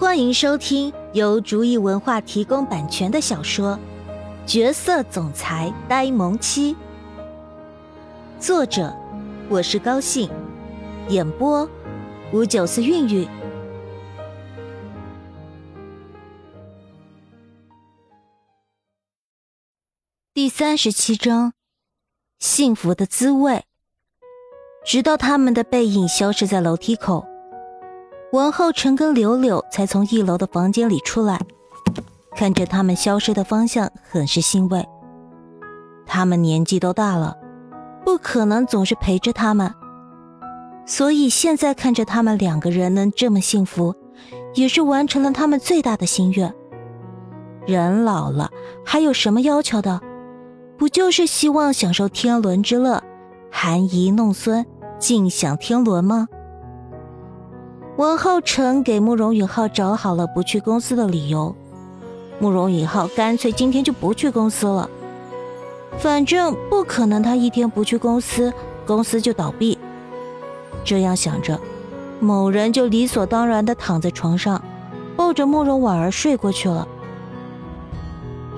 欢迎收听由竹意文化提供版权的小说《角色总裁呆萌妻》，作者我是高兴，演播五九四韵韵。第三十七章：幸福的滋味。直到他们的背影消失在楼梯口。王浩辰跟柳柳才从一楼的房间里出来，看着他们消失的方向，很是欣慰。他们年纪都大了，不可能总是陪着他们，所以现在看着他们两个人能这么幸福，也是完成了他们最大的心愿。人老了还有什么要求的？不就是希望享受天伦之乐，含饴弄孙，尽享天伦吗？王浩辰给慕容允浩找好了不去公司的理由，慕容允浩干脆今天就不去公司了。反正不可能，他一天不去公司，公司就倒闭。这样想着，某人就理所当然的躺在床上，抱着慕容婉儿睡过去了。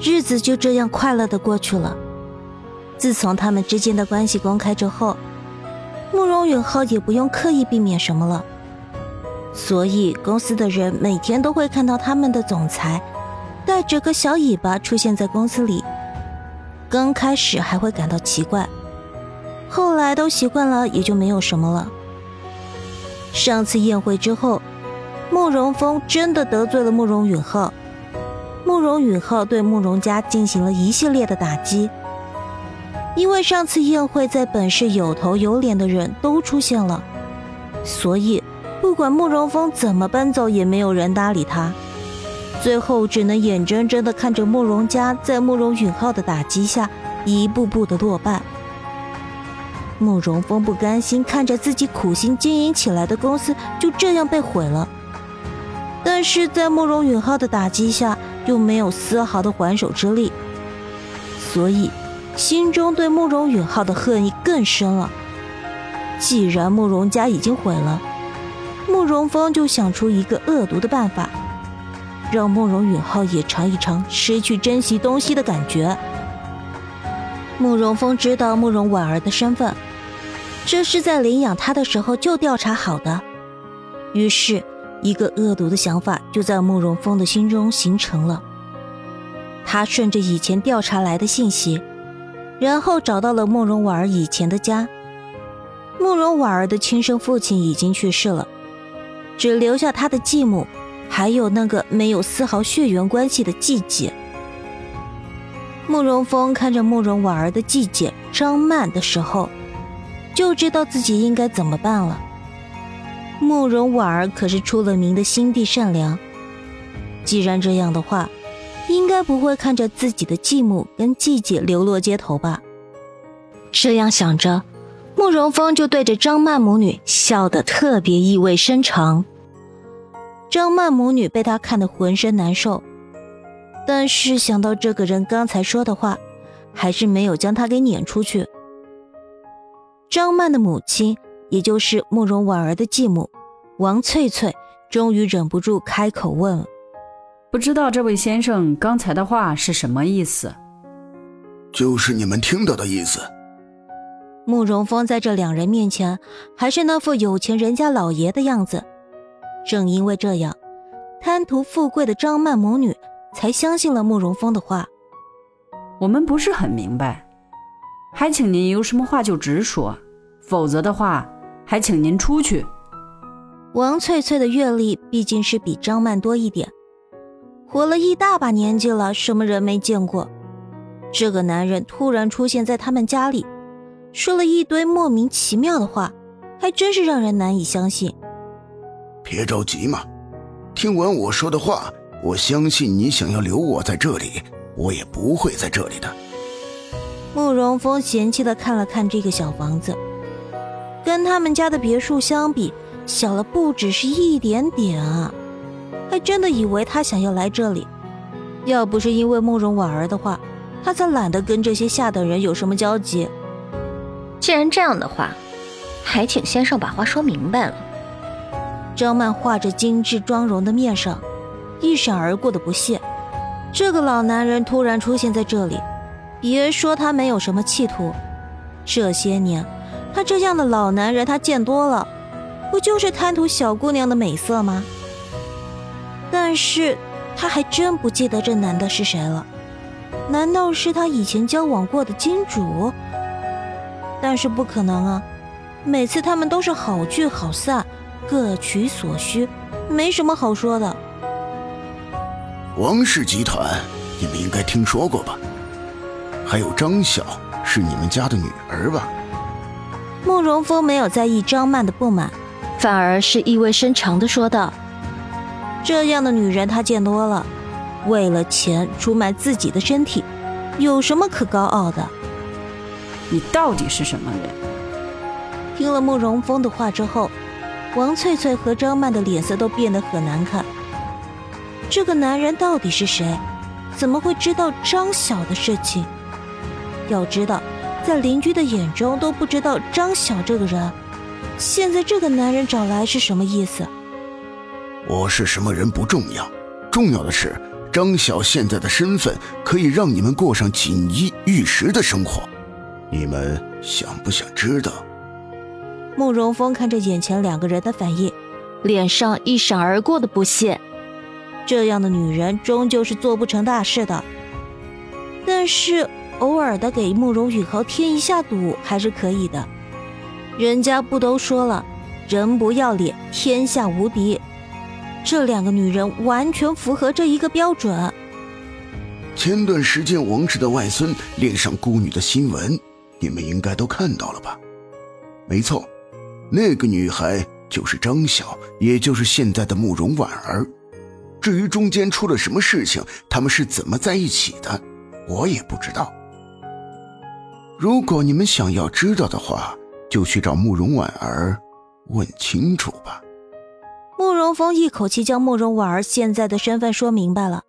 日子就这样快乐的过去了。自从他们之间的关系公开之后，慕容允浩也不用刻意避免什么了。所以，公司的人每天都会看到他们的总裁带着个小尾巴出现在公司里。刚开始还会感到奇怪，后来都习惯了，也就没有什么了。上次宴会之后，慕容峰真的得罪了慕容允浩，慕容允浩对慕容家进行了一系列的打击。因为上次宴会在本市有头有脸的人都出现了，所以。不管慕容峰怎么奔走，也没有人搭理他。最后只能眼睁睁地看着慕容家在慕容允浩的打击下一步步的落败。慕容峰不甘心看着自己苦心经营起来的公司就这样被毁了，但是在慕容允浩的打击下又没有丝毫的还手之力，所以心中对慕容允浩的恨意更深了。既然慕容家已经毁了。慕容峰就想出一个恶毒的办法，让慕容允浩也尝一尝失去珍惜东西的感觉。慕容峰知道慕容婉儿的身份，这是在领养她的时候就调查好的，于是，一个恶毒的想法就在慕容峰的心中形成了。他顺着以前调查来的信息，然后找到了慕容婉儿以前的家。慕容婉儿的亲生父亲已经去世了。只留下他的继母，还有那个没有丝毫血缘关系的继姐。慕容峰看着慕容婉儿的继姐张曼的时候，就知道自己应该怎么办了。慕容婉儿可是出了名的心地善良，既然这样的话，应该不会看着自己的继母跟继姐流落街头吧？这样想着。慕容峰就对着张曼母女笑得特别意味深长。张曼母女被他看得浑身难受，但是想到这个人刚才说的话，还是没有将他给撵出去。张曼的母亲，也就是慕容婉儿的继母王翠翠，终于忍不住开口问了：“不知道这位先生刚才的话是什么意思？”“就是你们听到的意思。”慕容峰在这两人面前还是那副有钱人家老爷的样子，正因为这样，贪图富贵的张曼母女才相信了慕容峰的话。我们不是很明白，还请您有什么话就直说，否则的话，还请您出去。王翠翠的阅历毕竟是比张曼多一点，活了一大把年纪了，什么人没见过？这个男人突然出现在他们家里。说了一堆莫名其妙的话，还真是让人难以相信。别着急嘛，听完我说的话，我相信你想要留我在这里，我也不会在这里的。慕容峰嫌弃的看了看这个小房子，跟他们家的别墅相比，小了不只是一点点啊！还真的以为他想要来这里，要不是因为慕容婉儿的话，他才懒得跟这些下等人有什么交集。既然这样的话，还请先生把话说明白了。张曼画着精致妆容的面上，一闪而过的不屑。这个老男人突然出现在这里，别说他没有什么企图，这些年他这样的老男人他见多了，不就是贪图小姑娘的美色吗？但是他还真不记得这男的是谁了，难道是他以前交往过的金主？但是不可能啊，每次他们都是好聚好散，各取所需，没什么好说的。王氏集团，你们应该听说过吧？还有张晓，是你们家的女儿吧？慕容峰没有在意张曼的不满，反而是意味深长的说道：“这样的女人他见多了，为了钱出卖自己的身体，有什么可高傲的？你到底是什么人？”听了慕容峰的话之后，王翠翠和张曼的脸色都变得很难看。这个男人到底是谁？怎么会知道张晓的事情？要知道，在邻居的眼中都不知道张晓这个人。现在这个男人找来是什么意思？我是什么人不重要，重要的是张晓现在的身份可以让你们过上锦衣玉食的生活。你们想不想知道？慕容峰看着眼前两个人的反应，脸上一闪而过的不屑。这样的女人终究是做不成大事的，但是偶尔的给慕容雨豪添一下堵还是可以的。人家不都说了，人不要脸，天下无敌。这两个女人完全符合这一个标准。前段时间王氏的外孙恋上孤女的新闻，你们应该都看到了吧？没错，那个女孩就是张晓，也就是现在的慕容婉儿。至于中间出了什么事情，他们是怎么在一起的，我也不知道。如果你们想要知道的话，就去找慕容婉儿问清楚吧。慕容峰一口气将慕容婉儿现在的身份说明白了。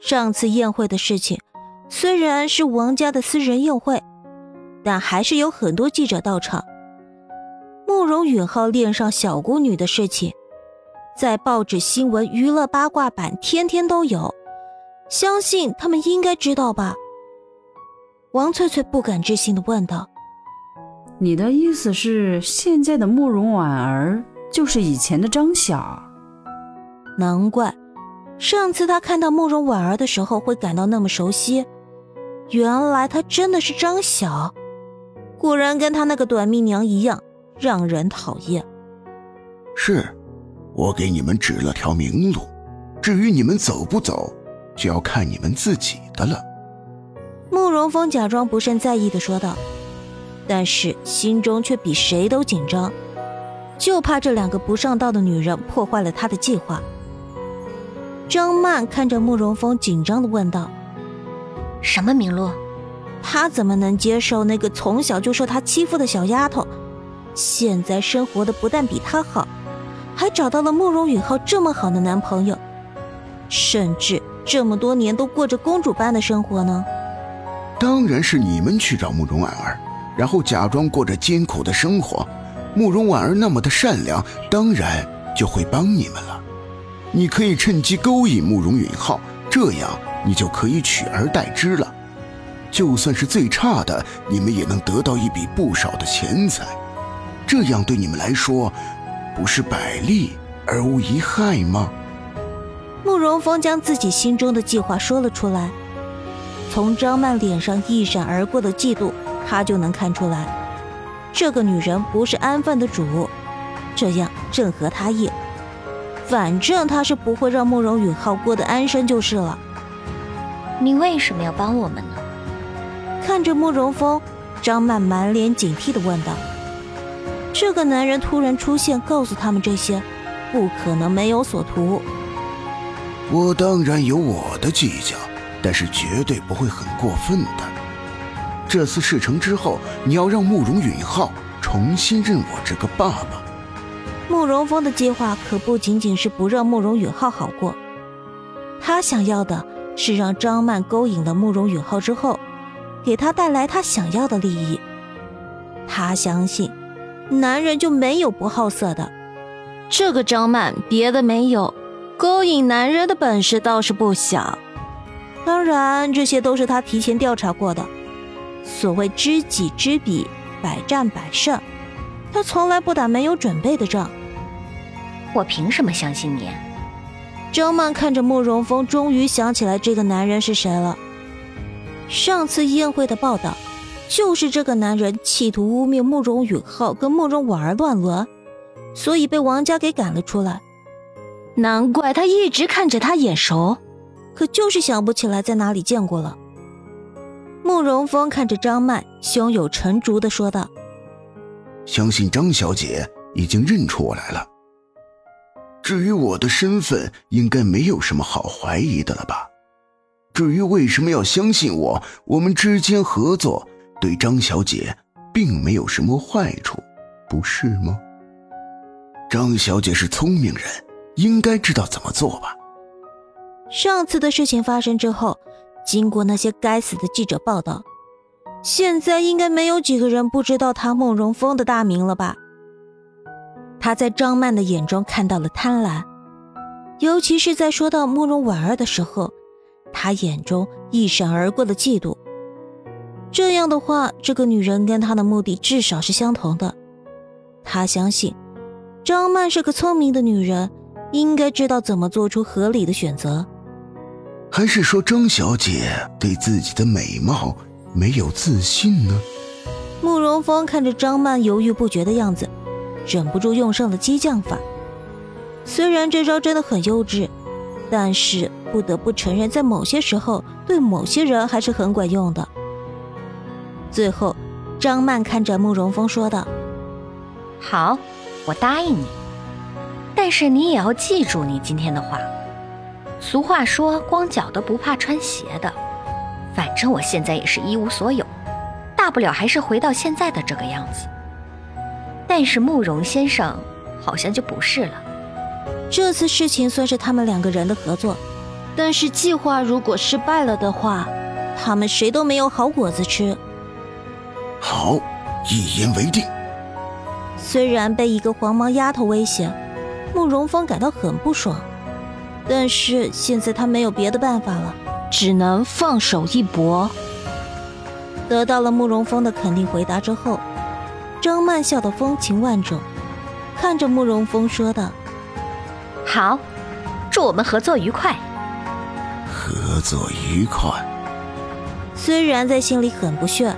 上次宴会的事情，虽然是王家的私人宴会，但还是有很多记者到场。慕容允浩恋上小姑女的事情。在报纸新闻、娱乐八卦版，天天都有，相信他们应该知道吧？王翠翠不敢置信的问道：“你的意思是，现在的慕容婉儿就是以前的张晓？难怪上次他看到慕容婉儿的时候会感到那么熟悉，原来她真的是张晓，果然跟她那个短命娘一样，让人讨厌。”是。我给你们指了条明路，至于你们走不走，就要看你们自己的了。慕容峰假装不甚在意的说道，但是心中却比谁都紧张，就怕这两个不上道的女人破坏了他的计划。张曼看着慕容峰，紧张的问道：“什么明路？他怎么能接受那个从小就受他欺负的小丫头，现在生活的不但比他好？”还找到了慕容允浩这么好的男朋友，甚至这么多年都过着公主般的生活呢。当然是你们去找慕容婉儿，然后假装过着艰苦的生活。慕容婉儿那么的善良，当然就会帮你们了。你可以趁机勾引慕容允浩，这样你就可以取而代之了。就算是最差的，你们也能得到一笔不少的钱财。这样对你们来说。不是百利而无一害吗？慕容峰将自己心中的计划说了出来，从张曼脸上一闪而过的嫉妒，他就能看出来，这个女人不是安分的主，这样正合他意。反正他是不会让慕容允浩过得安生就是了。你为什么要帮我们呢？看着慕容峰，张曼满脸警惕的问道。这个男人突然出现，告诉他们这些，不可能没有所图。我当然有我的计较，但是绝对不会很过分的。这次事成之后，你要让慕容允浩重新认我这个爸爸。慕容峰的计划可不仅仅是不让慕容允浩好过，他想要的是让张曼勾引了慕容允浩之后，给他带来他想要的利益。他相信。男人就没有不好色的，这个张曼别的没有，勾引男人的本事倒是不小。当然，这些都是他提前调查过的。所谓知己知彼，百战百胜，他从来不打没有准备的仗。我凭什么相信你？张曼看着慕容峰，终于想起来这个男人是谁了。上次宴会的报道，就是这个男人企图污蔑慕容允浩跟慕容婉儿乱伦，所以被王家给赶了出来。难怪他一直看着他眼熟。可就是想不起来在哪里见过了。慕容峰看着张曼，胸有成竹的说道：“相信张小姐已经认出我来了。至于我的身份，应该没有什么好怀疑的了吧？至于为什么要相信我，我们之间合作对张小姐并没有什么坏处，不是吗？张小姐是聪明人，应该知道怎么做吧？”上次的事情发生之后，经过那些该死的记者报道，现在应该没有几个人不知道他慕容峰的大名了吧？他在张曼的眼中看到了贪婪，尤其是在说到慕容婉儿的时候，他眼中一闪而过的嫉妒。这样的话，这个女人跟他的目的至少是相同的。他相信，张曼是个聪明的女人，应该知道怎么做出合理的选择。还是说张小姐对自己的美貌没有自信呢？慕容峰看着张曼犹豫不决的样子，忍不住用上了激将法。虽然这招真的很幼稚，但是不得不承认，在某些时候对某些人还是很管用的。最后，张曼看着慕容峰说道：“好，我答应你，但是你也要记住你今天的话。”俗话说：“光脚的不怕穿鞋的。”反正我现在也是一无所有，大不了还是回到现在的这个样子。但是慕容先生好像就不是了。这次事情算是他们两个人的合作，但是计划如果失败了的话，他们谁都没有好果子吃。好，一言为定。虽然被一个黄毛丫头威胁，慕容峰感到很不爽。但是现在他没有别的办法了，只能放手一搏。得到了慕容峰的肯定回答之后，张曼笑得风情万种，看着慕容峰说道：“好，祝我们合作愉快。”合作愉快。虽然在心里很不屑，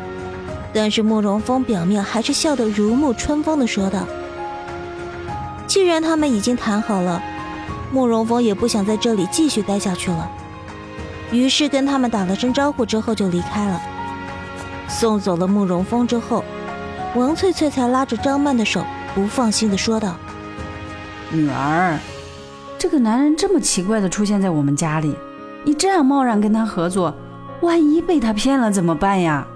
但是慕容峰表面还是笑得如沐春风的说道：“既然他们已经谈好了。”慕容峰也不想在这里继续待下去了，于是跟他们打了声招呼之后就离开了。送走了慕容峰之后，王翠翠才拉着张曼的手，不放心的说道：“女儿，这个男人这么奇怪的出现在我们家里，你这样贸然跟他合作，万一被他骗了怎么办呀？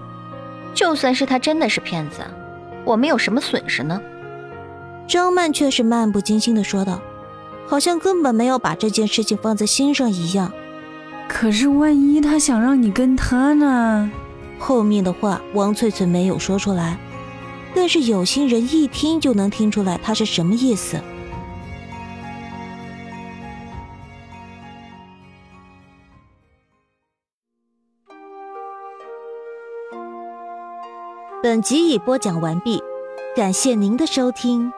就算是他真的是骗子，我们有什么损失呢？”张曼却是漫不经心的说道。好像根本没有把这件事情放在心上一样。可是万一他想让你跟他呢？后面的话王翠翠没有说出来，但是有心人一听就能听出来他是什么意思。本集已播讲完毕，感谢您的收听。